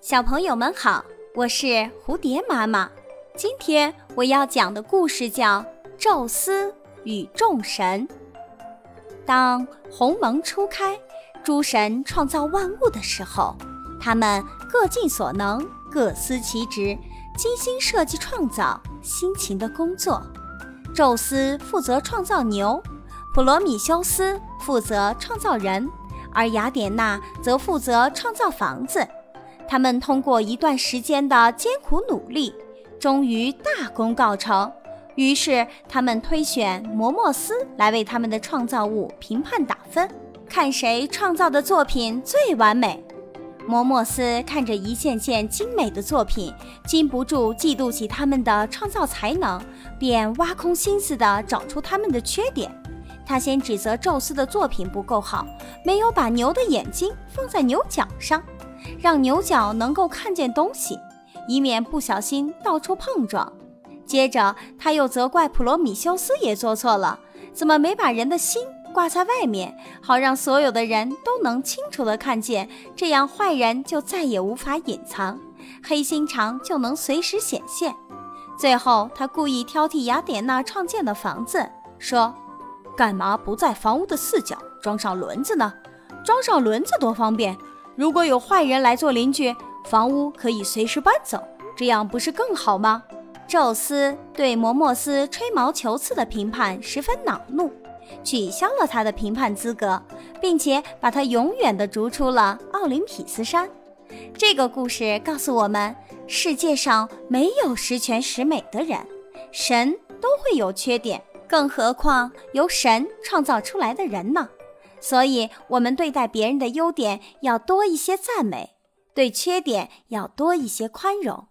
小朋友们好，我是蝴蝶妈妈。今天我要讲的故事叫《宙斯与众神》。当鸿蒙初开，诸神创造万物的时候，他们各尽所能，各司其职，精心设计创造，辛勤的工作。宙斯负责创造牛，普罗米修斯负责创造人，而雅典娜则负责创造房子。他们通过一段时间的艰苦努力，终于大功告成。于是，他们推选摩莫斯来为他们的创造物评判打分，看谁创造的作品最完美。摩莫斯看着一件件精美的作品，禁不住嫉妒起他们的创造才能，便挖空心思地找出他们的缺点。他先指责宙斯的作品不够好，没有把牛的眼睛放在牛角上，让牛角能够看见东西，以免不小心到处碰撞。接着，他又责怪普罗米修斯也做错了，怎么没把人的心挂在外面，好让所有的人都能清楚地看见，这样坏人就再也无法隐藏，黑心肠就能随时显现。最后，他故意挑剔雅典娜创建的房子，说：“干嘛不在房屋的四角装上轮子呢？装上轮子多方便，如果有坏人来做邻居，房屋可以随时搬走，这样不是更好吗？”宙斯对摩莫斯吹毛求疵的评判十分恼怒，取消了他的评判资格，并且把他永远地逐出了奥林匹斯山。这个故事告诉我们，世界上没有十全十美的人，神都会有缺点，更何况由神创造出来的人呢？所以，我们对待别人的优点要多一些赞美，对缺点要多一些宽容。